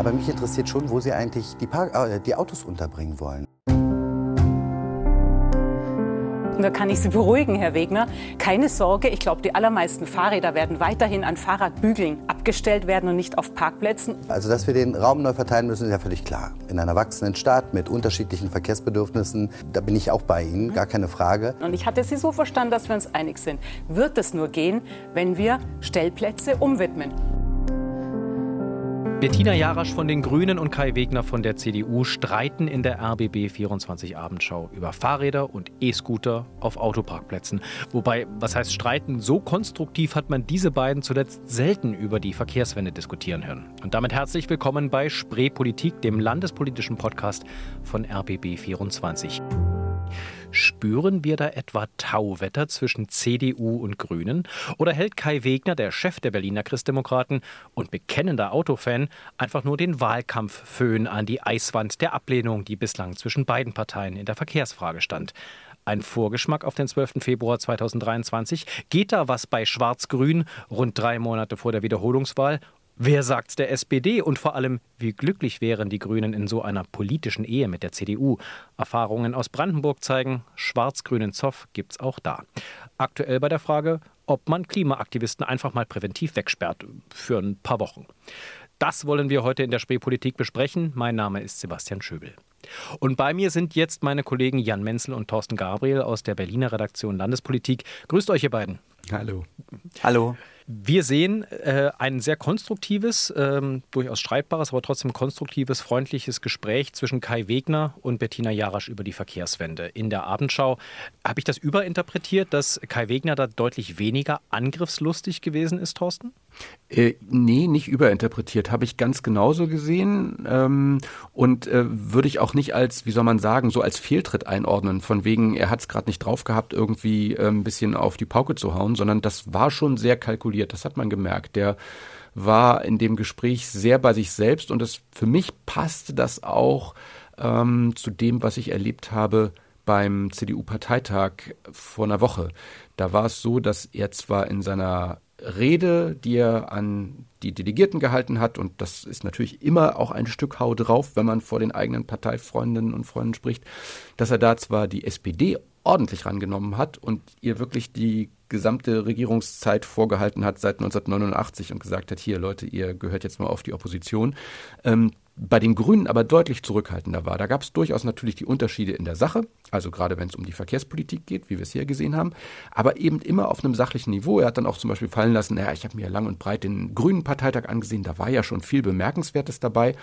Aber mich interessiert schon, wo Sie eigentlich die, Park äh, die Autos unterbringen wollen. Da kann ich Sie beruhigen, Herr Wegner. Keine Sorge, ich glaube, die allermeisten Fahrräder werden weiterhin an Fahrradbügeln abgestellt werden und nicht auf Parkplätzen. Also, dass wir den Raum neu verteilen müssen, ist ja völlig klar. In einer wachsenden Stadt mit unterschiedlichen Verkehrsbedürfnissen, da bin ich auch bei Ihnen, gar keine Frage. Und ich hatte Sie so verstanden, dass wir uns einig sind. Wird es nur gehen, wenn wir Stellplätze umwidmen? Bettina Jarasch von den Grünen und Kai Wegner von der CDU streiten in der RBB 24 Abendschau über Fahrräder und E-Scooter auf Autoparkplätzen. Wobei, was heißt streiten? So konstruktiv hat man diese beiden zuletzt selten über die Verkehrswende diskutieren hören. Und damit herzlich willkommen bei Spree Politik, dem landespolitischen Podcast von RBB 24. Spüren wir da etwa Tauwetter zwischen CDU und Grünen? Oder hält Kai Wegner, der Chef der Berliner Christdemokraten und bekennender Autofan, einfach nur den Wahlkampfföhn an die Eiswand der Ablehnung, die bislang zwischen beiden Parteien in der Verkehrsfrage stand? Ein Vorgeschmack auf den 12. Februar 2023. Geht da was bei Schwarz-Grün rund drei Monate vor der Wiederholungswahl? Wer sagt's der SPD und vor allem, wie glücklich wären die Grünen in so einer politischen Ehe mit der CDU? Erfahrungen aus Brandenburg zeigen, schwarz-grünen Zoff gibt's auch da. Aktuell bei der Frage, ob man Klimaaktivisten einfach mal präventiv wegsperrt für ein paar Wochen. Das wollen wir heute in der Spreepolitik besprechen. Mein Name ist Sebastian Schöbel. Und bei mir sind jetzt meine Kollegen Jan Menzel und Thorsten Gabriel aus der Berliner Redaktion Landespolitik. Grüßt euch, ihr beiden. Hallo. Hallo. Wir sehen äh, ein sehr konstruktives, ähm, durchaus streitbares, aber trotzdem konstruktives, freundliches Gespräch zwischen Kai Wegner und Bettina Jarasch über die Verkehrswende. In der Abendschau habe ich das überinterpretiert, dass Kai Wegner da deutlich weniger angriffslustig gewesen ist, Thorsten? Äh, nee, nicht überinterpretiert. Habe ich ganz genauso gesehen ähm, und äh, würde ich auch nicht als, wie soll man sagen, so als Fehltritt einordnen. Von wegen, er hat es gerade nicht drauf gehabt, irgendwie äh, ein bisschen auf die Pauke zu hauen, sondern das war schon sehr kalkuliert. Das hat man gemerkt. Der war in dem Gespräch sehr bei sich selbst und es für mich passte das auch ähm, zu dem, was ich erlebt habe beim CDU-Parteitag vor einer Woche. Da war es so, dass er zwar in seiner Rede, die er an die Delegierten gehalten hat, und das ist natürlich immer auch ein Stück Hau drauf, wenn man vor den eigenen Parteifreundinnen und Freunden spricht, dass er da zwar die SPD ordentlich rangenommen hat und ihr wirklich die gesamte Regierungszeit vorgehalten hat seit 1989 und gesagt hat, hier Leute, ihr gehört jetzt mal auf die Opposition. Ähm, bei den Grünen aber deutlich zurückhaltender war. Da gab es durchaus natürlich die Unterschiede in der Sache, also gerade wenn es um die Verkehrspolitik geht, wie wir es hier gesehen haben, aber eben immer auf einem sachlichen Niveau. Er hat dann auch zum Beispiel fallen lassen, naja, ich habe mir lang und breit den Grünen Parteitag angesehen, da war ja schon viel Bemerkenswertes dabei.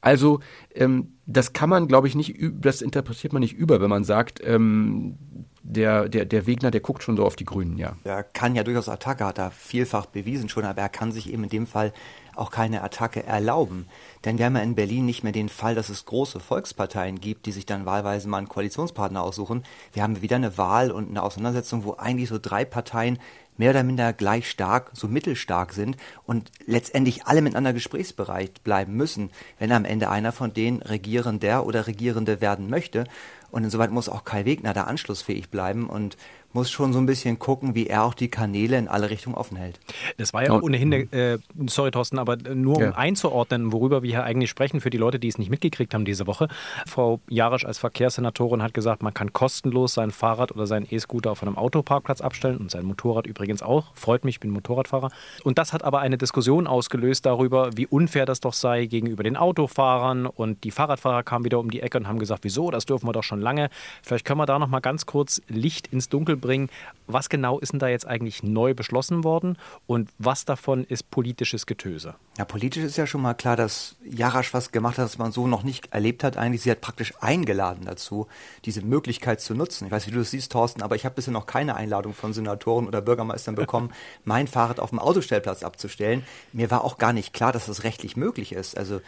Also ähm, das kann man, glaube ich, nicht, das interpretiert man nicht über, wenn man sagt, ähm, der, der, der Wegner, der guckt schon so auf die Grünen, ja. Er kann ja durchaus Attacke, hat er vielfach bewiesen schon, aber er kann sich eben in dem Fall auch keine Attacke erlauben. Denn wir haben ja in Berlin nicht mehr den Fall, dass es große Volksparteien gibt, die sich dann wahlweise mal einen Koalitionspartner aussuchen. Wir haben wieder eine Wahl und eine Auseinandersetzung, wo eigentlich so drei Parteien mehr oder minder gleich stark, so mittelstark sind und letztendlich alle miteinander gesprächsbereit bleiben müssen, wenn am Ende einer von denen Regierender oder Regierende werden möchte. Und insoweit muss auch Kai Wegner da anschlussfähig bleiben und muss schon so ein bisschen gucken, wie er auch die Kanäle in alle Richtungen offen hält. Das war ja ohnehin, äh, sorry Thorsten, aber nur um ja. einzuordnen, worüber wir hier eigentlich sprechen, für die Leute, die es nicht mitgekriegt haben diese Woche. Frau Jarisch als Verkehrssenatorin hat gesagt, man kann kostenlos sein Fahrrad oder seinen E-Scooter auf einem Autoparkplatz abstellen und sein Motorrad übrigens auch. Freut mich, ich bin Motorradfahrer. Und das hat aber eine Diskussion ausgelöst darüber, wie unfair das doch sei gegenüber den Autofahrern und die Fahrradfahrer kamen wieder um die Ecke und haben gesagt, wieso, das dürfen wir doch schon lange. Vielleicht können wir da noch mal ganz kurz Licht ins Dunkel bringen. Was genau ist denn da jetzt eigentlich neu beschlossen worden und was davon ist politisches Getöse? Ja, politisch ist ja schon mal klar, dass Jarasch was gemacht hat, was man so noch nicht erlebt hat. Eigentlich, sie hat praktisch eingeladen dazu, diese Möglichkeit zu nutzen. Ich weiß, wie du das siehst, Thorsten, aber ich habe bisher noch keine Einladung von Senatoren oder Bürgermeistern bekommen, mein Fahrrad auf dem Autostellplatz abzustellen. Mir war auch gar nicht klar, dass das rechtlich möglich ist. Also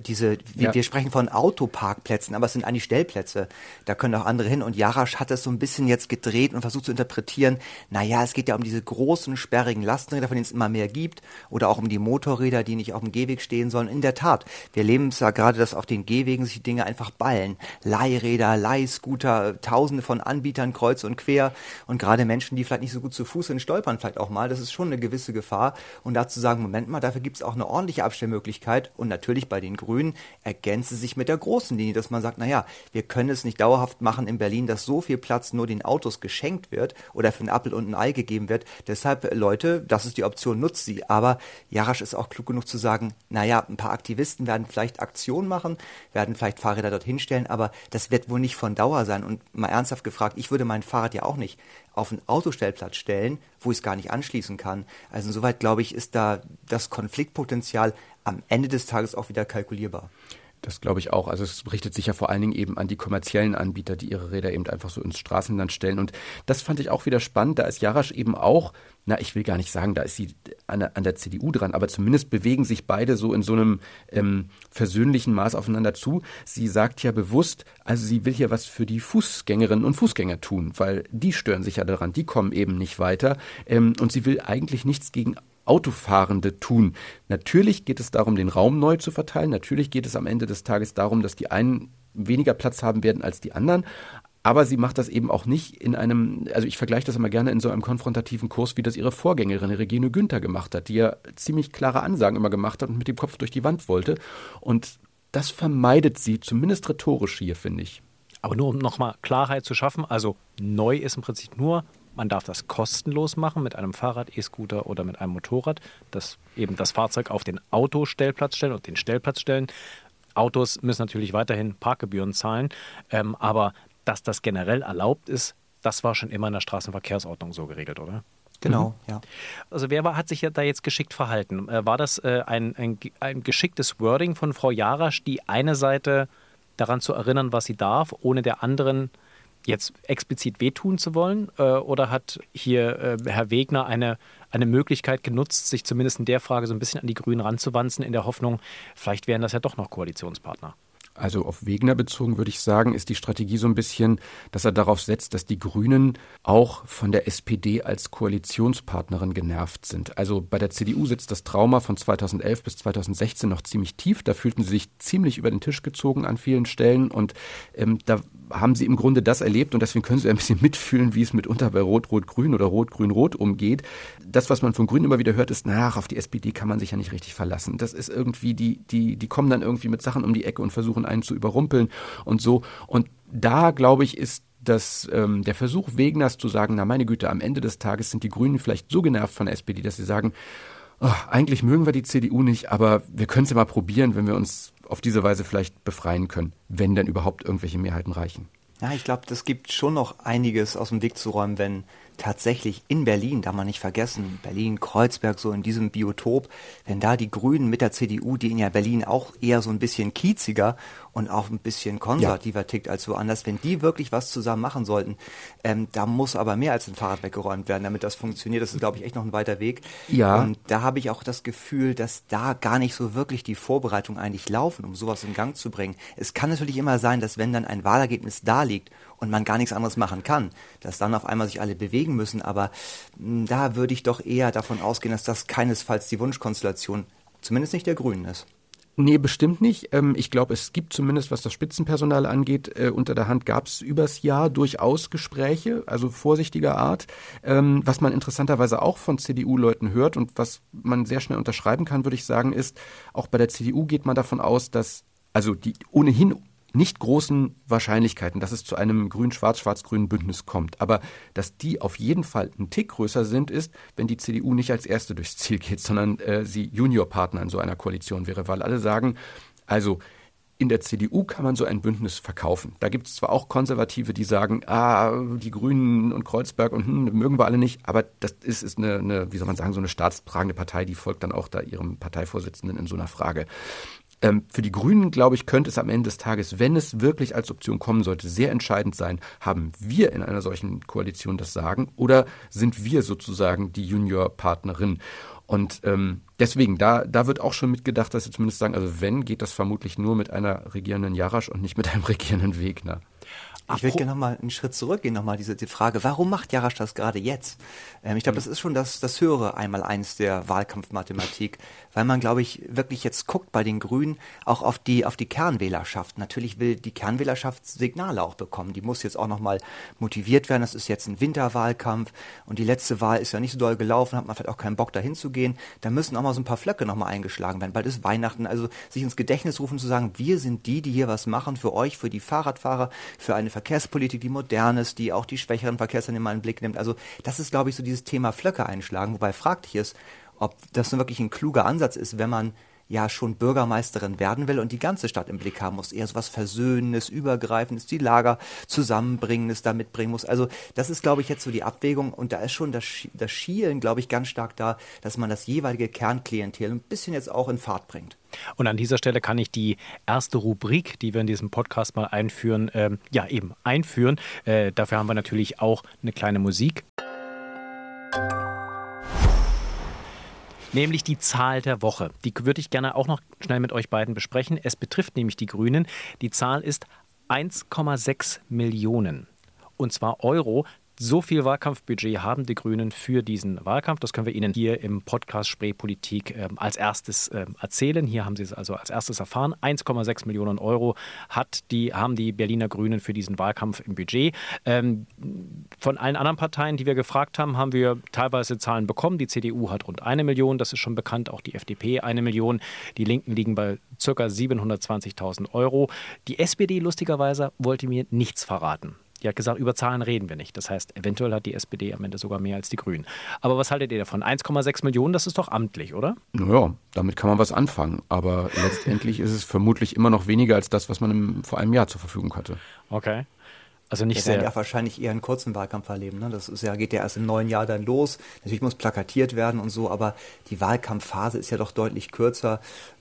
diese, wir, ja. wir sprechen von Autoparkplätzen, aber es sind eigentlich Stellplätze. Da können auch andere hin. Und Jarasch hat es so ein bisschen jetzt gedreht und versucht zu interpretieren, naja, es geht ja um diese großen, sperrigen Lastenräder, von denen es immer mehr gibt, oder auch um die Motorräder, die nicht auf dem Gehweg stehen sollen. In der Tat, wir leben es ja gerade, dass auf den Gehwegen sich die Dinge einfach ballen. Leihräder, Leihscooter, tausende von Anbietern kreuz und quer. Und gerade Menschen, die vielleicht nicht so gut zu Fuß sind, stolpern vielleicht auch mal. Das ist schon eine gewisse Gefahr. Und dazu sagen, Moment mal, dafür gibt es auch eine ordentliche Abstellmöglichkeit. Und natürlich bei den Grünen ergänzt sich mit der großen Linie, dass man sagt, naja, wir können es nicht dauerhaft machen in Berlin, dass so viel Platz nur den Autos geschenkt wird oder für einen Apfel und ein Ei gegeben wird. Deshalb, Leute, das ist die Option, nutzt sie. Aber Jarasch ist auch klug genug zu sagen, naja, ein paar Aktivisten werden vielleicht Aktionen machen, werden vielleicht Fahrräder dorthin stellen, aber das wird wohl nicht von Dauer sein. Und mal ernsthaft gefragt, ich würde mein Fahrrad ja auch nicht auf einen Autostellplatz stellen, wo ich es gar nicht anschließen kann. Also insoweit glaube ich, ist da das Konfliktpotenzial am Ende des Tages auch wieder kalkulierbar. Das glaube ich auch. Also es richtet sich ja vor allen Dingen eben an die kommerziellen Anbieter, die ihre Räder eben einfach so ins Straßenland stellen. Und das fand ich auch wieder spannend. Da ist Jarasch eben auch, na, ich will gar nicht sagen, da ist sie an der, an der CDU dran, aber zumindest bewegen sich beide so in so einem ähm, versöhnlichen Maß aufeinander zu. Sie sagt ja bewusst, also sie will hier was für die Fußgängerinnen und Fußgänger tun, weil die stören sich ja daran, die kommen eben nicht weiter. Ähm, und sie will eigentlich nichts gegen Autofahrende tun. Natürlich geht es darum, den Raum neu zu verteilen. Natürlich geht es am Ende des Tages darum, dass die einen weniger Platz haben werden als die anderen. Aber sie macht das eben auch nicht in einem, also ich vergleiche das immer gerne in so einem konfrontativen Kurs, wie das ihre Vorgängerin Regine Günther gemacht hat, die ja ziemlich klare Ansagen immer gemacht hat und mit dem Kopf durch die Wand wollte. Und das vermeidet sie, zumindest rhetorisch hier, finde ich. Aber nur um nochmal Klarheit zu schaffen, also neu ist im Prinzip nur man darf das kostenlos machen mit einem Fahrrad, E-Scooter oder mit einem Motorrad, das eben das Fahrzeug auf den Autostellplatz stellen und den Stellplatz stellen. Autos müssen natürlich weiterhin Parkgebühren zahlen, ähm, aber dass das generell erlaubt ist, das war schon immer in der Straßenverkehrsordnung so geregelt, oder? Genau, mhm. ja. Also wer war, hat sich ja da jetzt geschickt verhalten? Äh, war das äh, ein, ein, ein geschicktes Wording von Frau Jarasch, die eine Seite daran zu erinnern, was sie darf, ohne der anderen äh, jetzt explizit wehtun zu wollen? Äh, oder hat hier äh, Herr Wegner eine, eine Möglichkeit genutzt, sich zumindest in der Frage so ein bisschen an die Grünen ranzuwanzen, in der Hoffnung, vielleicht wären das ja doch noch Koalitionspartner? Also auf Wegner bezogen würde ich sagen, ist die Strategie so ein bisschen, dass er darauf setzt, dass die Grünen auch von der SPD als Koalitionspartnerin genervt sind. Also bei der CDU sitzt das Trauma von 2011 bis 2016 noch ziemlich tief. Da fühlten sie sich ziemlich über den Tisch gezogen an vielen Stellen und ähm, da haben sie im Grunde das erlebt und deswegen können sie ein bisschen mitfühlen, wie es mitunter bei Rot-Rot-Grün oder Rot-Grün-Rot umgeht. Das, was man von Grünen immer wieder hört, ist, nach auf die SPD kann man sich ja nicht richtig verlassen. Das ist irgendwie, die, die, die kommen dann irgendwie mit Sachen um die Ecke und versuchen einen zu überrumpeln und so. Und da, glaube ich, ist dass ähm, der Versuch Wegners zu sagen, na meine Güte, am Ende des Tages sind die Grünen vielleicht so genervt von der SPD, dass sie sagen, oh, eigentlich mögen wir die CDU nicht, aber wir können es ja mal probieren, wenn wir uns auf diese Weise vielleicht befreien können, wenn denn überhaupt irgendwelche Mehrheiten reichen. Ja, ich glaube, das gibt schon noch einiges aus dem Weg zu räumen, wenn tatsächlich in Berlin, da man nicht vergessen, Berlin, Kreuzberg, so in diesem Biotop, wenn da die Grünen mit der CDU, die in ja Berlin auch eher so ein bisschen kieziger und auch ein bisschen konservativer ja. tickt als woanders, wenn die wirklich was zusammen machen sollten, ähm, da muss aber mehr als ein Fahrrad weggeräumt werden, damit das funktioniert. Das ist, glaube ich, echt noch ein weiter Weg. Ja. Und da habe ich auch das Gefühl, dass da gar nicht so wirklich die Vorbereitungen eigentlich laufen, um sowas in Gang zu bringen. Es kann natürlich immer sein, dass wenn dann ein Wahlergebnis da liegt und man gar nichts anderes machen kann, dass dann auf einmal sich alle bewegen müssen. Aber hm, da würde ich doch eher davon ausgehen, dass das keinesfalls die Wunschkonstellation, zumindest nicht der Grünen ist. Nee, bestimmt nicht. Ähm, ich glaube, es gibt zumindest, was das Spitzenpersonal angeht, äh, unter der Hand gab es übers Jahr durchaus Gespräche, also vorsichtiger Art. Ähm, was man interessanterweise auch von CDU-Leuten hört und was man sehr schnell unterschreiben kann, würde ich sagen, ist, auch bei der CDU geht man davon aus, dass also die ohnehin nicht großen Wahrscheinlichkeiten, dass es zu einem grün-schwarz-schwarz-grünen Bündnis kommt. Aber dass die auf jeden Fall ein Tick größer sind, ist, wenn die CDU nicht als Erste durchs Ziel geht, sondern äh, sie Juniorpartner in so einer Koalition wäre, weil alle sagen, also in der CDU kann man so ein Bündnis verkaufen. Da gibt es zwar auch Konservative, die sagen, ah, die Grünen und Kreuzberg und hm, mögen wir alle nicht, aber das ist, ist eine, eine, wie soll man sagen, so eine staatstragende Partei, die folgt dann auch da ihrem Parteivorsitzenden in so einer Frage. Ähm, für die Grünen, glaube ich, könnte es am Ende des Tages, wenn es wirklich als Option kommen sollte, sehr entscheidend sein, haben wir in einer solchen Koalition das Sagen oder sind wir sozusagen die Juniorpartnerin? Und ähm, deswegen, da, da wird auch schon mitgedacht, dass sie zumindest sagen, also wenn, geht das vermutlich nur mit einer regierenden Jarasch und nicht mit einem regierenden Wegner. Ich würde gerne nochmal einen Schritt zurückgehen, nochmal diese die Frage, warum macht Jarasch das gerade jetzt? Ähm, ich glaube, das ist schon das, das höhere Einmaleins der Wahlkampfmathematik, weil man, glaube ich, wirklich jetzt guckt bei den Grünen auch auf die, auf die Kernwählerschaft. Natürlich will die Kernwählerschaft Signale auch bekommen. Die muss jetzt auch nochmal motiviert werden. Das ist jetzt ein Winterwahlkampf und die letzte Wahl ist ja nicht so doll gelaufen, hat man vielleicht auch keinen Bock dahin zu gehen. Da müssen auch mal so ein paar Flöcke nochmal eingeschlagen werden. Bald ist Weihnachten, also sich ins Gedächtnis rufen zu sagen, wir sind die, die hier was machen für euch, für die Fahrradfahrer, für eine Verkehrspolitik, die modern ist, die auch die schwächeren Verkehrsteilnehmer in den Blick nimmt. Also das ist, glaube ich, so dieses Thema Flöcke einschlagen, wobei fraglich ist, ob das nun wirklich ein kluger Ansatz ist, wenn man ja schon Bürgermeisterin werden will und die ganze Stadt im Blick haben muss. Eher so was Versöhnendes, Übergreifendes, die Lager Zusammenbringendes da mitbringen muss. Also das ist, glaube ich, jetzt so die Abwägung und da ist schon das, das Schielen, glaube ich, ganz stark da, dass man das jeweilige Kernklientel ein bisschen jetzt auch in Fahrt bringt. Und an dieser Stelle kann ich die erste Rubrik, die wir in diesem Podcast mal einführen, ähm, ja eben einführen. Äh, dafür haben wir natürlich auch eine kleine Musik. Nämlich die Zahl der Woche. Die würde ich gerne auch noch schnell mit euch beiden besprechen. Es betrifft nämlich die Grünen. Die Zahl ist 1,6 Millionen. Und zwar Euro. So viel Wahlkampfbudget haben die Grünen für diesen Wahlkampf. Das können wir Ihnen hier im Podcast Spreepolitik äh, als erstes äh, erzählen. Hier haben Sie es also als erstes erfahren. 1,6 Millionen Euro hat die, haben die Berliner Grünen für diesen Wahlkampf im Budget. Ähm, von allen anderen Parteien, die wir gefragt haben, haben wir teilweise Zahlen bekommen. Die CDU hat rund eine Million, das ist schon bekannt. Auch die FDP eine Million. Die Linken liegen bei ca. 720.000 Euro. Die SPD lustigerweise wollte mir nichts verraten. Die hat gesagt, über Zahlen reden wir nicht. Das heißt, eventuell hat die SPD am Ende sogar mehr als die Grünen. Aber was haltet ihr davon? 1,6 Millionen, das ist doch amtlich, oder? Naja, damit kann man was anfangen. Aber letztendlich ist es vermutlich immer noch weniger als das, was man im, vor einem Jahr zur Verfügung hatte. Okay. Also nicht Wir sehr. werden ja wahrscheinlich eher einen kurzen Wahlkampf erleben. Ne? Das ist ja, geht ja erst im neuen Jahr dann los. Natürlich muss plakatiert werden und so, aber die Wahlkampfphase ist ja doch deutlich kürzer.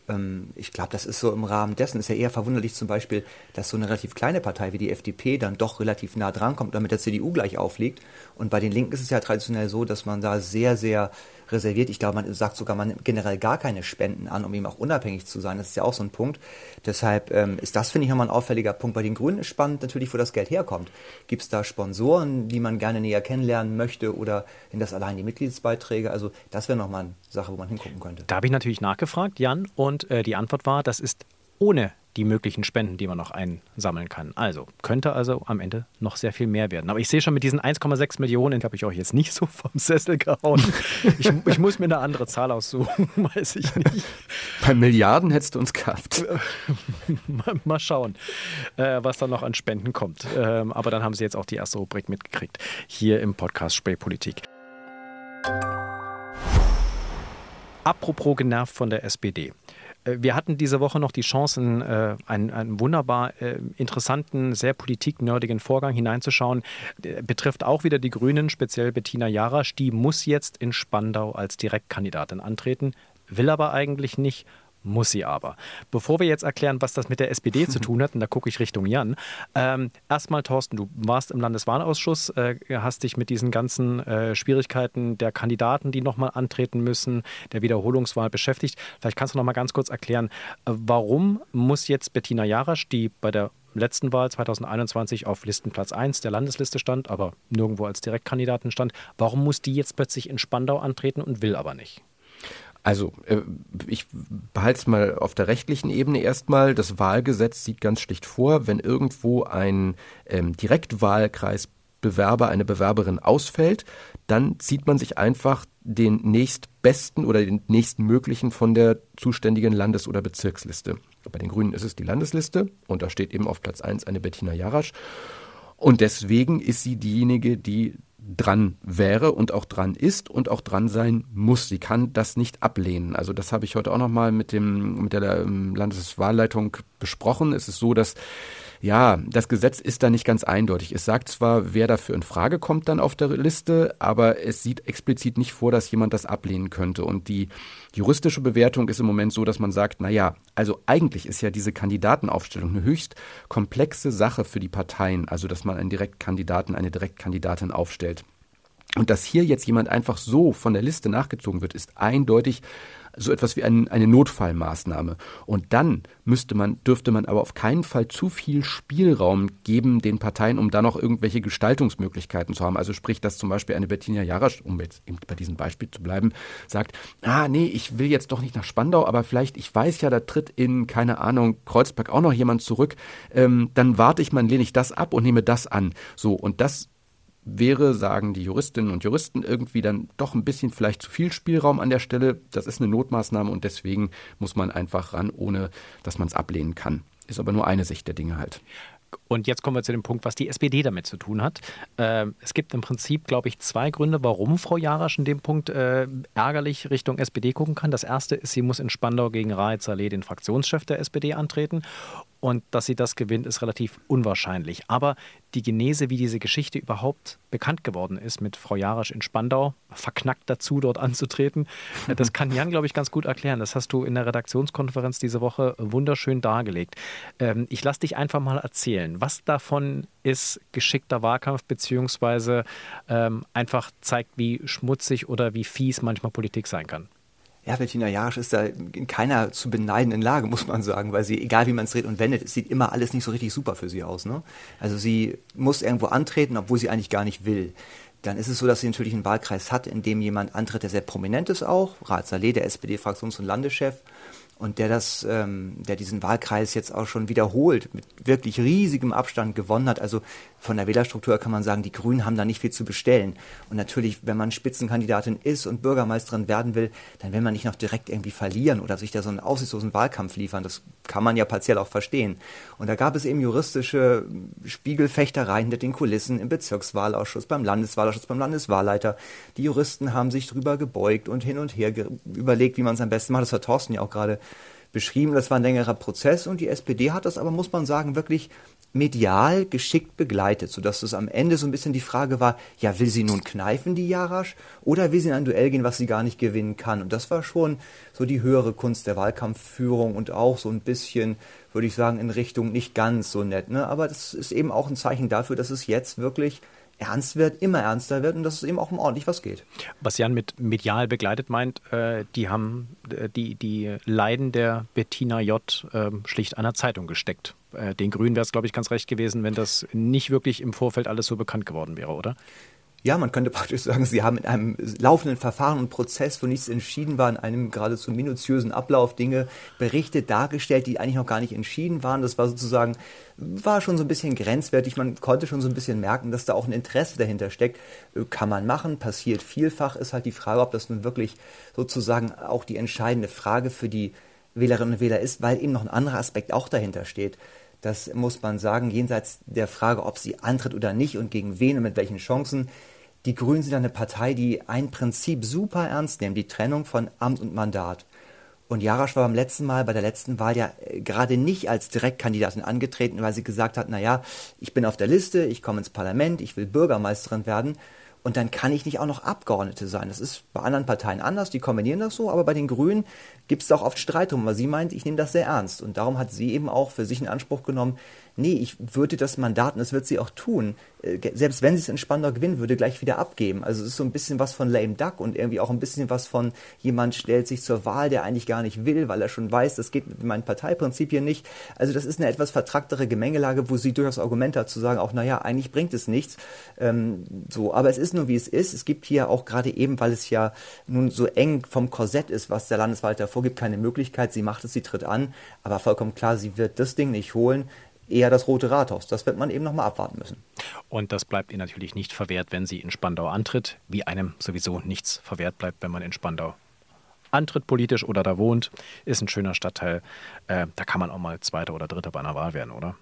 Ähm, ich glaube, das ist so im Rahmen dessen. Ist ja eher verwunderlich zum Beispiel, dass so eine relativ kleine Partei wie die FDP dann doch relativ nah dran kommt und mit der CDU gleich aufliegt. Und bei den Linken ist es ja traditionell so, dass man da sehr, sehr reserviert. Ich glaube, man sagt sogar, man nimmt generell gar keine Spenden an, um eben auch unabhängig zu sein. Das ist ja auch so ein Punkt. Deshalb ähm, ist das, finde ich, nochmal ein auffälliger Punkt. Bei den Grünen ist spannend natürlich, wo das Geld herkommt. Gibt es da Sponsoren, die man gerne näher kennenlernen möchte oder sind das allein die Mitgliedsbeiträge? Also das wäre nochmal eine Sache, wo man hingucken könnte. Da habe ich natürlich nachgefragt, Jan, und äh, die Antwort war, das ist ohne die möglichen Spenden, die man noch einsammeln kann. Also könnte also am Ende noch sehr viel mehr werden. Aber ich sehe schon, mit diesen 1,6 Millionen habe ich euch jetzt nicht so vom Sessel gehauen. Ich, ich muss mir eine andere Zahl aussuchen, weiß ich nicht. Bei Milliarden hättest du uns gehabt. mal, mal schauen, äh, was da noch an Spenden kommt. Ähm, aber dann haben Sie jetzt auch die erste Rubrik mitgekriegt hier im Podcast Spraypolitik. Apropos genervt von der SPD. Äh, wir hatten diese Woche noch die Chance, in äh, einen, einen, wunderbar äh, interessanten, sehr politiknerdigen Vorgang hineinzuschauen. Betrifft auch wieder die Grünen, speziell Bettina Jarasch. Die muss jetzt in Spandau als Direktkandidatin antreten, will aber eigentlich nicht muss sie aber. Bevor wir jetzt erklären, was das mit der SPD zu tun hat, und da gucke ich Richtung Jan, ähm, erstmal, Thorsten, du warst im Landeswahlausschuss, äh, hast dich mit diesen ganzen äh, Schwierigkeiten der Kandidaten, die nochmal antreten müssen, der Wiederholungswahl beschäftigt. Vielleicht kannst du noch mal ganz kurz erklären, äh, warum muss jetzt Bettina Jarasch, die bei der letzten Wahl 2021 auf Listenplatz 1 der Landesliste stand, aber nirgendwo als Direktkandidatin stand, warum muss die jetzt plötzlich in Spandau antreten und will aber nicht? Also, äh, ich behalte es mal auf der rechtlichen Ebene erstmal. Das Wahlgesetz sieht ganz schlicht vor, wenn irgendwo ein ähm, Direktwahlkreisbewerber, eine Bewerberin ausfällt, dann zieht man sich einfach den nächstbesten oder den nächstmöglichen von der zuständigen Landes- oder Bezirksliste. Bei den Grünen ist es die Landesliste und da steht eben auf Platz 1 eine Bettina Jarasch. Und deswegen ist sie diejenige, die dran wäre und auch dran ist und auch dran sein muss. Sie kann das nicht ablehnen. Also das habe ich heute auch nochmal mit dem mit der ähm, Landeswahlleitung besprochen. Es ist so, dass Ja, das Gesetz ist da nicht ganz eindeutig. Es sagt zwar, wer dafür in Frage kommt dann auf der Liste, aber es sieht explizit nicht vor, dass jemand das ablehnen könnte. Und die juristische Bewertung ist im Moment so, dass man sagt, na ja, also eigentlich ist ja diese Kandidatenaufstellung eine höchst komplexe Sache für die Parteien, also dass man einen Direktkandidaten, eine Direktkandidatin aufstellt. Und dass hier jetzt jemand einfach so von der Liste nachgezogen wird, ist eindeutig so etwas wie ein, eine Notfallmaßnahme. Und dann müsste man, dürfte man aber auf keinen Fall zu viel Spielraum geben den Parteien, um da noch irgendwelche Gestaltungsmöglichkeiten zu haben. Also sprich, dass zum Beispiel eine Bettina Jarasch, um jetzt bei diesem Beispiel zu bleiben, sagt, ah nee, ich will jetzt doch nicht nach Spandau, aber vielleicht, ich weiß ja, da tritt in, keine Ahnung, Kreuzberg auch noch jemand zurück, ähm, dann warte ich mal, lehne ich das ab und nehme das an. So, und das wäre, sagen die Juristinnen und Juristen, irgendwie dann doch ein bisschen vielleicht zu viel Spielraum an der Stelle. Das ist eine Notmaßnahme und deswegen muss man einfach ran, ohne dass man es ablehnen kann. Ist aber nur eine Sicht der Dinge halt. Und jetzt kommen wir zu dem Punkt, was die SPD damit zu tun hat. Äh, es gibt im Prinzip, glaube ich, zwei Gründe, warum Frau Jarasch in dem Punkt äh, ärgerlich Richtung SPD gucken kann. Das erste ist, sie muss in Spandau gegen Raed Saleh, den Fraktionschef der SPD, antreten. Und dass sie das gewinnt, ist relativ unwahrscheinlich. Aber die Genese, wie diese Geschichte überhaupt bekannt geworden ist, mit Frau Jarasch in Spandau, verknackt dazu, dort anzutreten, das kann Jan, glaube ich, ganz gut erklären. Das hast du in der Redaktionskonferenz diese Woche wunderschön dargelegt. Ähm, ich lasse dich einfach mal erzählen, was davon ist geschickter Wahlkampf, beziehungsweise ähm, einfach zeigt, wie schmutzig oder wie fies manchmal Politik sein kann. Ja, Bettina Jarasch ist da in keiner zu beneidenden Lage, muss man sagen, weil sie, egal wie man es dreht und wendet, es sieht immer alles nicht so richtig super für sie aus. Ne? Also sie muss irgendwo antreten, obwohl sie eigentlich gar nicht will. Dann ist es so, dass sie natürlich einen Wahlkreis hat, in dem jemand antritt, der sehr prominent ist auch, Rat Saleh, der SPD-Fraktions- und Landeschef und der das, ähm, der diesen Wahlkreis jetzt auch schon wiederholt mit wirklich riesigem Abstand gewonnen hat. Also von der Wählerstruktur kann man sagen, die Grünen haben da nicht viel zu bestellen. Und natürlich, wenn man Spitzenkandidatin ist und Bürgermeisterin werden will, dann will man nicht noch direkt irgendwie verlieren oder sich da so einen aussichtslosen Wahlkampf liefern. Das kann man ja partiell auch verstehen. Und da gab es eben juristische Spiegelfechtereien hinter den Kulissen im Bezirkswahlausschuss, beim Landeswahlausschuss, beim Landeswahlleiter. Die Juristen haben sich drüber gebeugt und hin und her überlegt, wie man es am besten macht. Das hat Thorsten ja auch gerade beschrieben. Das war ein längerer Prozess und die SPD hat das aber, muss man sagen, wirklich medial geschickt begleitet, sodass es am Ende so ein bisschen die Frage war, ja, will sie nun kneifen, die Jarasch, oder will sie in ein Duell gehen, was sie gar nicht gewinnen kann? Und das war schon so die höhere Kunst der Wahlkampfführung und auch so ein bisschen, würde ich sagen, in Richtung nicht ganz so nett. Ne? Aber das ist eben auch ein Zeichen dafür, dass es jetzt wirklich ernst wird, immer ernster wird und dass es eben auch um ordentlich was geht. Was Jan mit medial begleitet meint, äh, die haben äh, die, die Leiden der Bettina J. Äh, schlicht einer Zeitung gesteckt. Äh, den Grünen wäre es, glaube ich, ganz recht gewesen, wenn das nicht wirklich im Vorfeld alles so bekannt geworden wäre, oder? Ja, man könnte praktisch sagen, Sie haben in einem laufenden Verfahren und Prozess, wo nichts entschieden war, in einem geradezu minutiösen Ablauf Dinge berichtet, dargestellt, die eigentlich noch gar nicht entschieden waren. Das war sozusagen, war schon so ein bisschen grenzwertig. Man konnte schon so ein bisschen merken, dass da auch ein Interesse dahinter steckt. Äh, kann man machen, passiert vielfach. Ist halt die Frage, ob das nun wirklich sozusagen auch die entscheidende Frage für die Wählerinnen und Wähler ist, weil eben noch ein anderer Aspekt auch dahinter steht. Das muss man sagen, jenseits der Frage, ob sie antritt oder nicht und gegen wen und mit welchen Chancen. Die Grünen sind eine Partei, die ein Prinzip super ernst nimmt, die Trennung von Amt und Mandat. Und Jarasch war beim letzten Mal, bei der letzten Wahl ja äh, gerade nicht als Direktkandidatin angetreten, weil sie gesagt hat, na ja, ich bin auf der Liste, ich komme ins Parlament, ich will Bürgermeisterin werden. Und dann kann ich nicht auch noch Abgeordnete sein. Das ist bei anderen Parteien anders, die kombinieren das so, aber bei den Grünen gibt es auch oft Streit drum, weil sie meint, ich nehme das sehr ernst. Und darum hat sie eben auch für sich in Anspruch genommen, nee, ich würde das Mandat, und das wird sie auch tun, äh, selbst wenn sie es in Spandau gewinnen würde, gleich wieder abgeben. Also es ist so ein bisschen was von lame duck und irgendwie auch ein bisschen was von jemand stellt sich zur Wahl, der eigentlich gar nicht will, weil er schon weiß, das geht mit meinen Parteiprinzipien nicht. Also das ist eine etwas vertracktere Gemengelage, wo sie durchaus Argumente hat zu sagen, auch naja, eigentlich bringt es nichts. Ähm, so, aber es ist nur wie es ist. Es gibt hier auch gerade eben, weil es ja nun so eng vom Korsett ist, was der Landeswalter vorgibt, keine Möglichkeit. Sie macht es, sie tritt an, aber vollkommen klar, sie wird das Ding nicht holen eher das Rote Rathaus. Das wird man eben nochmal abwarten müssen. Und das bleibt ihr natürlich nicht verwehrt, wenn sie in Spandau antritt, wie einem sowieso nichts verwehrt bleibt, wenn man in Spandau antritt politisch oder da wohnt. Ist ein schöner Stadtteil. Äh, da kann man auch mal Zweiter oder Dritter bei einer Wahl werden, oder?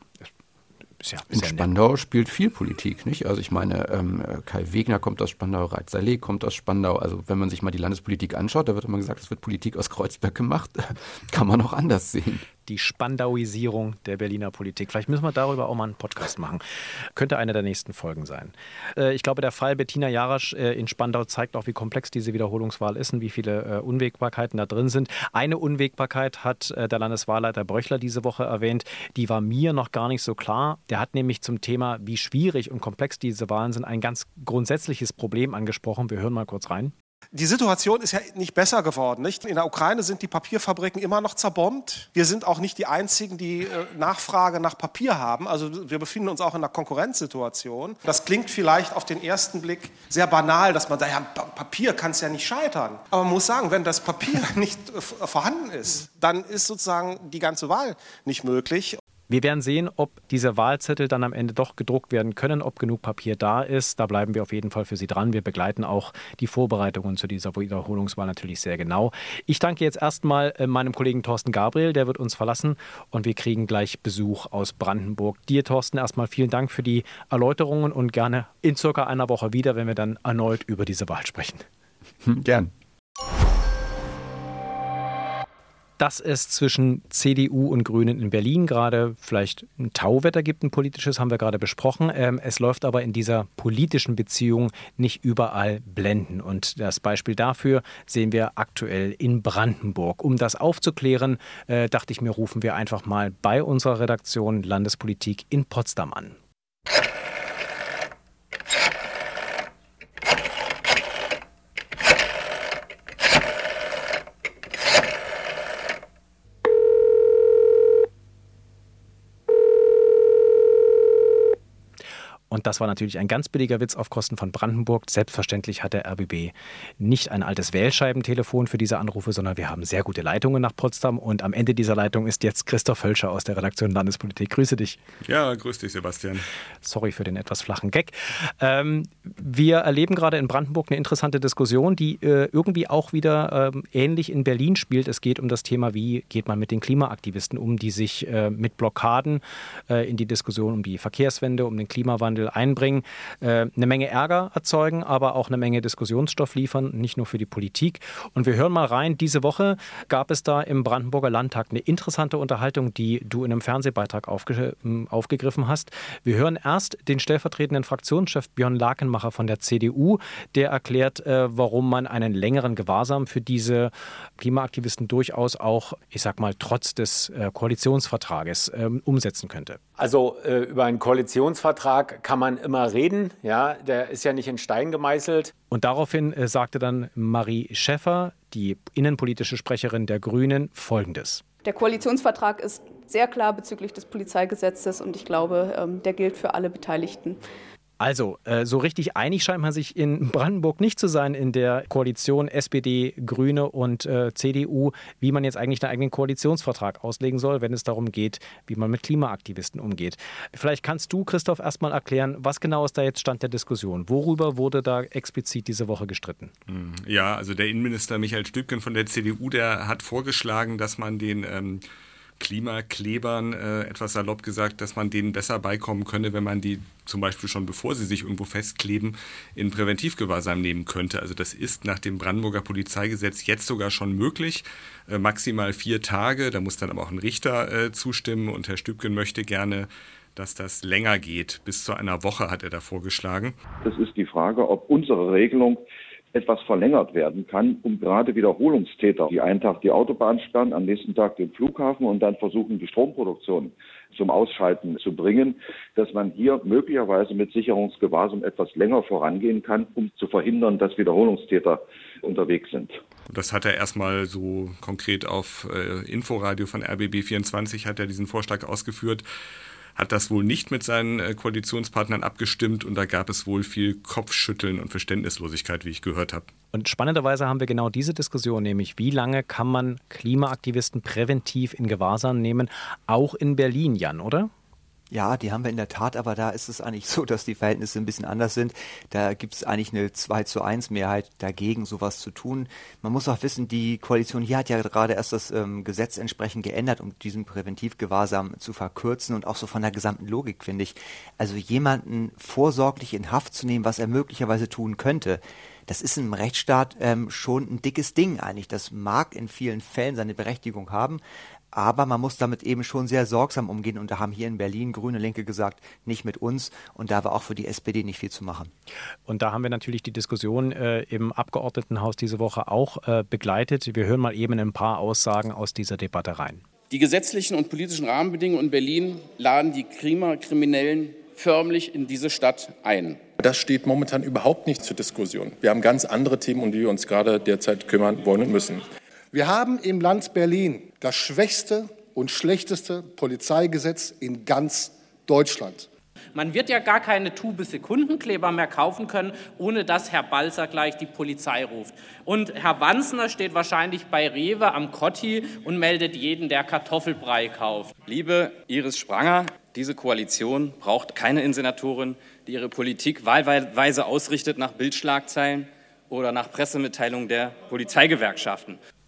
Ja in Spandau nett. spielt viel Politik, nicht? Also ich meine, ähm, Kai Wegner kommt aus Spandau, Reit Saleh kommt aus Spandau. Also wenn man sich mal die Landespolitik anschaut, da wird immer gesagt, es wird Politik aus Kreuzberg gemacht. Kann man auch anders sehen die Spandauisierung der Berliner Politik. Vielleicht müssen wir darüber auch mal einen Podcast machen. Könnte eine der nächsten Folgen sein. Äh, ich glaube, der Fall Bettina Jarasch äh, in Spandau zeigt auch, wie komplex diese Wiederholungswahl ist und wie viele äh, Unwägbarkeiten da drin sind. Eine Unwägbarkeit hat der Landeswahlleiter Bröchler diese Woche erwähnt. Die war mir noch gar nicht so klar. Der hat nämlich zum Thema, wie schwierig und komplex diese Wahlen sind, ein ganz grundsätzliches Problem angesprochen. Wir hören mal kurz rein. Die Situation ist ja nicht besser geworden. Nicht? In der Ukraine sind die Papierfabriken immer noch zerbombt. Wir sind auch nicht die Einzigen, die äh, Nachfrage nach Papier haben. Also wir befinden uns auch in einer Konkurrenzsituation. Das klingt vielleicht auf den ersten Blick sehr banal, dass man sagt, ja, Papier kann es ja nicht scheitern. Aber man muss sagen, wenn das Papier nicht äh, vorhanden ist, dann ist sozusagen die ganze Wahl nicht möglich. Wir werden sehen, ob diese Wahlzettel dann am Ende doch gedruckt werden können, ob genug Papier da ist. Da bleiben wir auf jeden Fall für Sie dran. Wir begleiten auch die Vorbereitungen zu dieser Wiederholungswahl natürlich sehr genau. Ich danke jetzt erstmal äh, meinem Kollegen Thorsten Gabriel, der wird uns verlassen und wir kriegen gleich Besuch aus Brandenburg. Dir, Thorsten, erstmal vielen Dank für die Erläuterungen und gerne in circa einer Woche wieder, wenn wir dann erneut über diese Wahl sprechen. Hm, gern dass es zwischen CDU und Grünen in Berlin gerade vielleicht ein Tauwetter gibt, ein politisches, haben wir gerade besprochen. Ähm, es läuft aber in dieser politischen Beziehung nicht überall blenden. Und das Beispiel dafür sehen wir aktuell in Brandenburg. Um das aufzuklären, äh, dachte ich mir, rufen wir einfach mal bei unserer Redaktion Landespolitik in Potsdam an. Und das war natürlich ein ganz billiger Witz auf Kosten von Brandenburg. Selbstverständlich hat der RBB nicht ein altes Wählscheibentelefon für diese Anrufe, sondern wir haben sehr gute Leitungen nach Potsdam. Und am Ende dieser Leitung ist jetzt Christoph Völscher aus der Redaktion Landespolitik. Grüße dich. Ja, grüß dich, Sebastian. Sorry für den etwas flachen Gag. Ähm, wir erleben gerade in Brandenburg eine interessante Diskussion, die äh, irgendwie auch wieder äh, ähnlich in Berlin spielt. Es geht um das Thema, wie geht man mit den Klimaaktivisten um, die sich äh, mit Blockaden äh, in die Diskussion um die Verkehrswende, um den Klimawandel Lebensmittel einbringen, äh, eine Menge Ärger erzeugen, aber auch eine Menge Diskussionsstoff liefern, nicht nur für die Politik. Und wir hören mal rein, diese Woche gab es da im Brandenburger Landtag eine interessante Unterhaltung, die du in einem Fernsehbeitrag aufge ähm, aufgegriffen hast. Wir hören erst den stellvertretenden Fraktionschef Björn Lakenmacher von der CDU, der erklärt, äh, warum man einen längeren Gewahrsam für diese Klimaaktivisten durchaus auch, ich sag mal, trotz des äh, Koalitionsvertrages ähm, umsetzen könnte. Also äh, über einen Koalitionsvertrag kann man immer reden. Ja, der ist ja nicht in Stein gemeißelt. Und daraufhin äh, sagte dann Marie Schäffer, die innenpolitische Sprecherin der Grünen, Folgendes. Der Koalitionsvertrag ist sehr klar bezüglich des Polizeigesetzes und ich glaube, ähm, der gilt für alle Beteiligten. Also, äh, so richtig einig scheint man sich in Brandenburg nicht zu sein in der Koalition SPD, Grüne und äh, CDU, wie man jetzt eigentlich einen eigenen Koalitionsvertrag auslegen soll, wenn es darum geht, wie man mit Klimaaktivisten umgeht. Vielleicht kannst du, Christoph, erstmal erklären, was genau ist da jetzt Stand der Diskussion? Worüber wurde da explizit diese Woche gestritten? Hm, ja, also der Innenminister Michael Stübken von der CDU, der hat vorgeschlagen, dass man den ähm, Klimaklebern, äh, etwas salopp gesagt, dass man denen besser beikommen könne, wenn man die zum Beispiel schon bevor sie sich irgendwo festkleben, in Präventivgewahrsam nehmen könnte. Also das ist nach dem Brandenburger Polizeigesetz jetzt sogar schon möglich. Äh, maximal vier Tage, da muss dann aber auch ein Richter äh, zustimmen und Herr Stübken möchte gerne dass das länger geht. Bis zu einer Woche hat er da vorgeschlagen. Das ist die Frage, ob unsere Regelung etwas verlängert werden kann, um gerade Wiederholungstäter, die einen Tag die Autobahn sperren, am nächsten Tag den Flughafen und dann versuchen, die Stromproduktion zum Ausschalten zu bringen, dass man hier möglicherweise mit Sicherungsgewahrsam etwas länger vorangehen kann, um zu verhindern, dass Wiederholungstäter unterwegs sind. Das hat er erstmal so konkret auf äh, Inforadio von RBB 24 hat er diesen Vorschlag ausgeführt hat das wohl nicht mit seinen äh, Koalitionspartnern abgestimmt und da gab es wohl viel Kopfschütteln und Verständnislosigkeit, wie ich gehört habe. Und spannenderweise haben wir genau diese Diskussion, nämlich wie lange kann man Klimaaktivisten präventiv in Gewahrsam nehmen, auch in Berlin, Jan, oder? Ja, die haben wir in der Tat, aber da ist es eigentlich so, dass die Verhältnisse ein bisschen anders sind. Da gibt es eigentlich eine 2 zu 1 Mehrheit dagegen, sowas zu tun. Man muss auch wissen, die Koalition hier hat ja gerade erst das ähm, Gesetz entsprechend geändert, um diesen Präventivgewahrsam zu verkürzen und auch so von der gesamten Logik, finde ich. Also jemanden vorsorglich in Haft zu nehmen, was er möglicherweise tun könnte, das ist im Rechtsstaat ähm, schon ein dickes Ding eigentlich. Das mag in vielen Fällen seine Berechtigung haben, aber man muss damit eben schon sehr sorgsam umgehen. Und da haben hier in Berlin Grüne Linke gesagt, nicht mit uns. Und da war auch für die SPD nicht viel zu machen. Und da haben wir natürlich die Diskussion äh, im Abgeordnetenhaus diese Woche auch äh, begleitet. Wir hören mal eben ein paar Aussagen aus dieser Debatte rein. Die gesetzlichen und politischen Rahmenbedingungen in Berlin laden die Klimakriminellen förmlich in diese Stadt ein. Das steht momentan überhaupt nicht zur Diskussion. Wir haben ganz andere Themen, um die wir uns gerade derzeit kümmern wollen und müssen. Wir haben im Land Berlin das schwächste und schlechteste Polizeigesetz in ganz Deutschland. Man wird ja gar keine Tube Sekundenkleber mehr kaufen können, ohne dass Herr Balzer gleich die Polizei ruft. Und Herr Wanzner steht wahrscheinlich bei Rewe am Kotti und meldet jeden, der Kartoffelbrei kauft. Liebe Iris Spranger, diese Koalition braucht keine Insenatorin, die ihre Politik wahlweise ausrichtet nach Bildschlagzeilen oder nach Pressemitteilungen der Polizeigewerkschaften.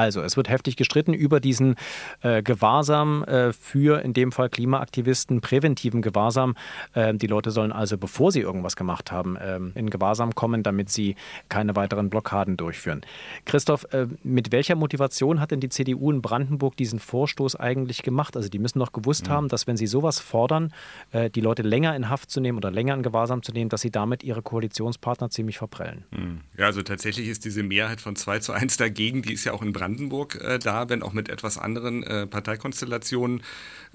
Also, es wird heftig gestritten über diesen äh, Gewahrsam äh, für in dem Fall Klimaaktivisten, präventiven Gewahrsam. Äh, die Leute sollen also, bevor sie irgendwas gemacht haben, ähm, in Gewahrsam kommen, damit sie keine weiteren Blockaden durchführen. Christoph, äh, mit welcher Motivation hat denn die CDU in Brandenburg diesen Vorstoß eigentlich gemacht? Also, die müssen doch gewusst mhm. haben, dass wenn sie sowas fordern, äh, die Leute länger in Haft zu nehmen oder länger in Gewahrsam zu nehmen, dass sie damit ihre Koalitionspartner ziemlich verprellen. Mhm. Ja, also tatsächlich ist diese Mehrheit von 2 zu 1 dagegen, die ist ja auch in Brandenburg Brandenburg äh, da, wenn auch mit etwas anderen äh, Parteikonstellationen.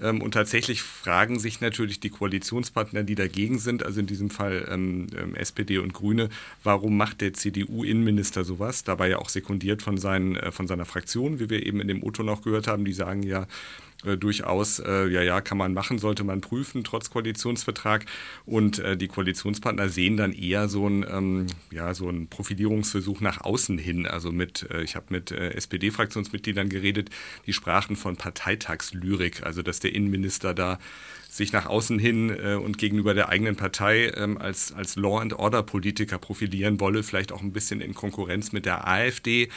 Ähm, und tatsächlich fragen sich natürlich die Koalitionspartner, die dagegen sind, also in diesem Fall ähm, ähm SPD und Grüne, warum macht der CDU-Innenminister sowas? Dabei ja auch sekundiert von, seinen, äh, von seiner Fraktion, wie wir eben in dem Otto noch gehört haben. Die sagen ja, äh, durchaus, äh, ja, ja, kann man machen, sollte man prüfen, trotz Koalitionsvertrag. Und äh, die Koalitionspartner sehen dann eher so ein, ähm, ja, so Profilierungsversuch nach außen hin. Also mit, äh, ich habe mit äh, SPD-Fraktionsmitgliedern geredet, die sprachen von Parteitagslyrik, also dass der Innenminister da sich nach außen hin und gegenüber der eigenen Partei ähm, als, als Law-and-Order-Politiker profilieren wolle, vielleicht auch ein bisschen in Konkurrenz mit der AfD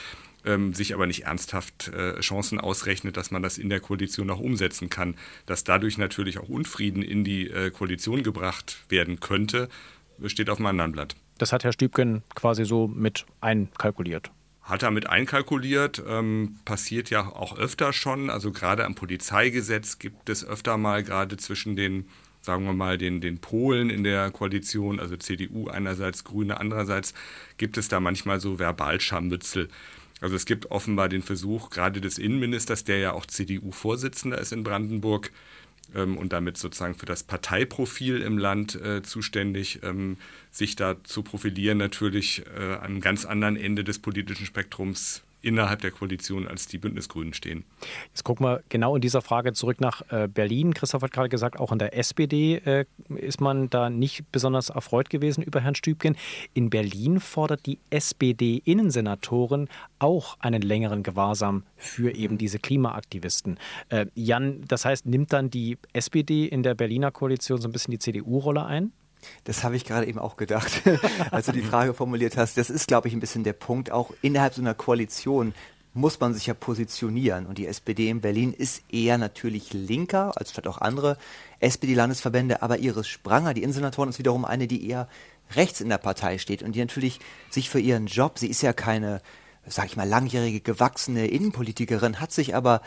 ähm, sich aber nicht ernsthaft äh, Chancen ausrechnet, dass man das in der Koalition auch umsetzen kann. Dass dadurch natürlich auch Unfrieden in die äh, Koalition gebracht werden könnte, steht auf einem anderen Blatt. Das hat Herr Stübken quasi so mit einkalkuliert. Hat er mit einkalkuliert, ähm, passiert ja auch öfter schon. Also gerade am Polizeigesetz gibt es öfter mal gerade zwischen den sagen wir mal, den, den Polen in der Koalition, also CDU einerseits, Grüne andererseits, gibt es da manchmal so Verbalscharmützel. Also es gibt offenbar den Versuch, gerade des Innenministers, der ja auch CDU-Vorsitzender ist in Brandenburg ähm, und damit sozusagen für das Parteiprofil im Land äh, zuständig, ähm, sich da zu profilieren, natürlich äh, einem ganz anderen Ende des politischen Spektrums innerhalb der Koalition als die Bündnisgrünen stehen. Jetzt gucken wir genau in dieser Frage zurück nach äh, Berlin. Christoph hat gerade gesagt, auch in der SPD äh, ist man da nicht besonders erfreut gewesen über Herrn Stübken. In Berlin fordert die SPD-Innensenatorin auch einen längeren Gewahrsam für eben diese Klimaaktivisten. Äh, Jan, das heißt, nimmt dann die SPD in der Berliner Koalition so ein bisschen die CDU-Rolle ein? Das habe ich gerade eben auch gedacht, als du die Frage formuliert hast. Das ist, glaube ich, ein bisschen der Punkt. Auch innerhalb so einer Koalition muss man sich ja positionieren. Und die SPD in Berlin ist eher natürlich linker, als vielleicht auch andere SPD-Landesverbände. Aber Iris Spranger, die Insenatorin, ist wiederum eine, die eher rechts in der Partei steht und die natürlich sich für ihren Job, sie ist ja keine, sag ich mal, langjährige gewachsene Innenpolitikerin, hat sich aber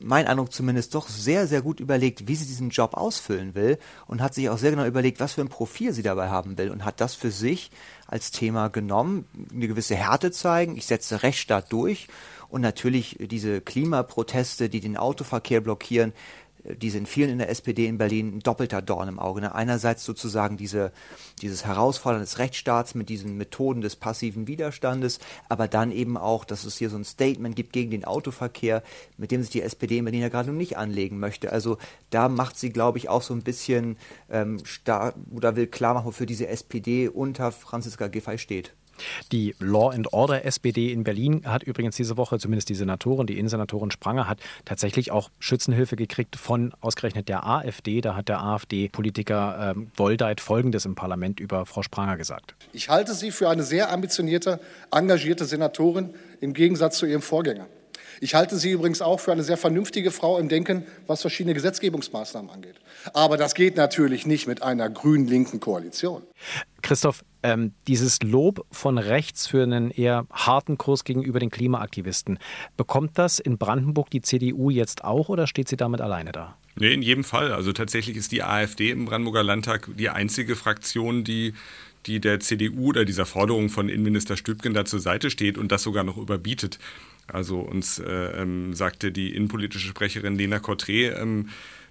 mein Eindruck zumindest doch sehr, sehr gut überlegt, wie sie diesen Job ausfüllen will und hat sich auch sehr genau überlegt, was für ein Profil sie dabei haben will und hat das für sich als Thema genommen, eine gewisse Härte zeigen, ich setze Rechtsstaat durch und natürlich diese Klimaproteste, die den Autoverkehr blockieren, die sind vielen in der SPD in Berlin ein doppelter Dorn im Auge. Ne? Einerseits sozusagen diese, dieses Herausfordern des Rechtsstaats mit diesen Methoden des passiven Widerstandes, aber dann eben auch, dass es hier so ein Statement gibt gegen den Autoverkehr, mit dem sich die SPD in Berlin ja gerade nicht anlegen möchte. Also da macht sie, glaube ich, auch so ein bisschen ähm, oder will klar machen, wofür diese SPD unter Franziska Giffey steht. Die Law and Order SPD in Berlin hat übrigens diese Woche, zumindest die Senatorin, die Innensenatorin Spranger, hat tatsächlich auch Schützenhilfe gekriegt von ausgerechnet der AfD. Da hat der AfD-Politiker ähm, Woldeit Folgendes im Parlament über Frau Spranger gesagt. Ich halte sie für eine sehr ambitionierte, engagierte Senatorin im Gegensatz zu ihrem Vorgänger. Ich halte sie übrigens auch für eine sehr vernünftige Frau im Denken, was verschiedene Gesetzgebungsmaßnahmen angeht. Aber das geht natürlich nicht mit einer grün-linken Koalition. Christoph, ähm, dieses Lob von rechts für einen eher harten Kurs gegenüber den Klimaaktivisten, bekommt das in Brandenburg die CDU jetzt auch oder steht sie damit alleine da? Nee, in jedem Fall. Also tatsächlich ist die AfD im Brandenburger Landtag die einzige Fraktion, die die der CDU oder dieser Forderung von Innenminister Stübgen da zur Seite steht und das sogar noch überbietet. Also uns äh, ähm, sagte die innenpolitische Sprecherin Lena Cotré, ähm,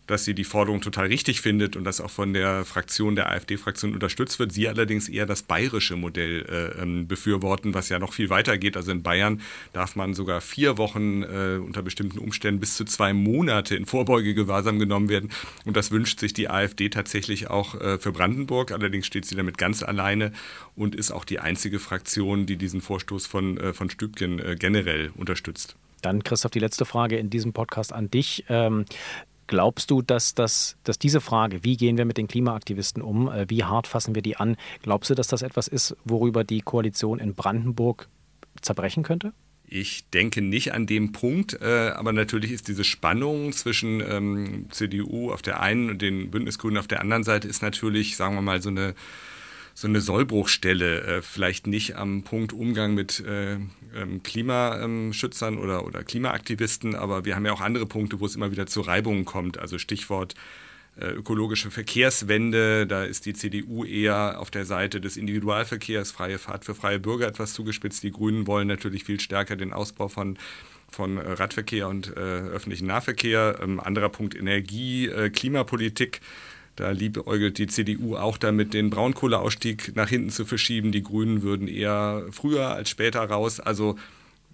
dass sie die Forderung total richtig findet und das auch von der Fraktion, der AfD-Fraktion unterstützt wird. Sie allerdings eher das bayerische Modell äh, ähm, befürworten, was ja noch viel weiter geht. Also in Bayern darf man sogar vier Wochen äh, unter bestimmten Umständen bis zu zwei Monate in Vorbeugegewahrsam genommen werden. Und das wünscht sich die AfD tatsächlich auch äh, für Brandenburg. Allerdings steht sie damit ganz alleine und ist auch die einzige Fraktion, die diesen Vorstoß von, äh, von Stübgen äh, generell unterstützt. Dann, Christoph, die letzte Frage in diesem Podcast an dich. Ähm, Glaubst du, dass, das, dass diese Frage, wie gehen wir mit den Klimaaktivisten um, äh, wie hart fassen wir die an, glaubst du, dass das etwas ist, worüber die Koalition in Brandenburg zerbrechen könnte? Ich denke nicht an dem Punkt, äh, aber natürlich ist diese Spannung zwischen ähm, CDU auf der einen und den Bündnisgrünen auf der anderen Seite ist natürlich, sagen wir mal, so eine so eine Sollbruchstelle, äh, vielleicht nicht am Punkt Umgang mit äh, ähm, Klimaschützern oder, oder Klimaaktivisten, aber wir haben ja auch andere Punkte, wo es immer wieder zu Reibungen kommt. Also Stichwort äh, ökologische Verkehrswende, da ist die CDU eher auf der Seite des Individualverkehrs, freie Fahrt für freie Bürger etwas zugespitzt. Die Grünen wollen natürlich viel stärker den Ausbau von von Radverkehr und äh, öffentlichen Nahverkehr. Ähm, anderer Punkt Energie, äh, Klimapolitik. Da liebäugelt die CDU auch damit, den Braunkohleausstieg nach hinten zu verschieben. Die Grünen würden eher früher als später raus. Also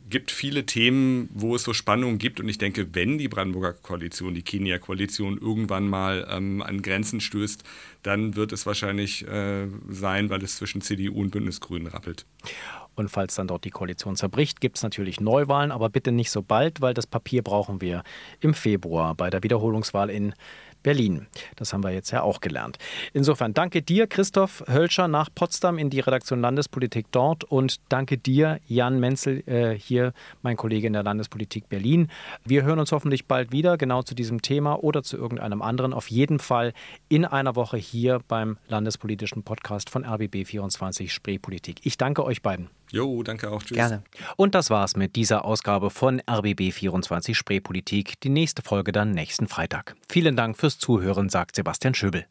gibt viele Themen, wo es so Spannungen gibt. Und ich denke, wenn die Brandenburger Koalition, die Kenia-Koalition irgendwann mal ähm, an Grenzen stößt, dann wird es wahrscheinlich äh, sein, weil es zwischen CDU und Bündnisgrünen rappelt. Und falls dann dort die Koalition zerbricht, gibt es natürlich Neuwahlen, aber bitte nicht so bald, weil das Papier brauchen wir im Februar bei der Wiederholungswahl in Berlin. Das haben wir jetzt ja auch gelernt. Insofern danke dir, Christoph Hölscher, nach Potsdam in die Redaktion Landespolitik dort und danke dir, Jan Menzel, äh, hier mein Kollege in der Landespolitik Berlin. Wir hören uns hoffentlich bald wieder, genau zu diesem Thema oder zu irgendeinem anderen. Auf jeden Fall in einer Woche hier beim Landespolitischen Podcast von RBB24 Spreepolitik. Ich danke euch beiden. Jo, danke auch. Tschüss. Gerne. Und das war's mit dieser Ausgabe von RBB24 Spreepolitik. Die nächste Folge dann nächsten Freitag. Vielen Dank fürs Zuhören, sagt Sebastian Schöbel.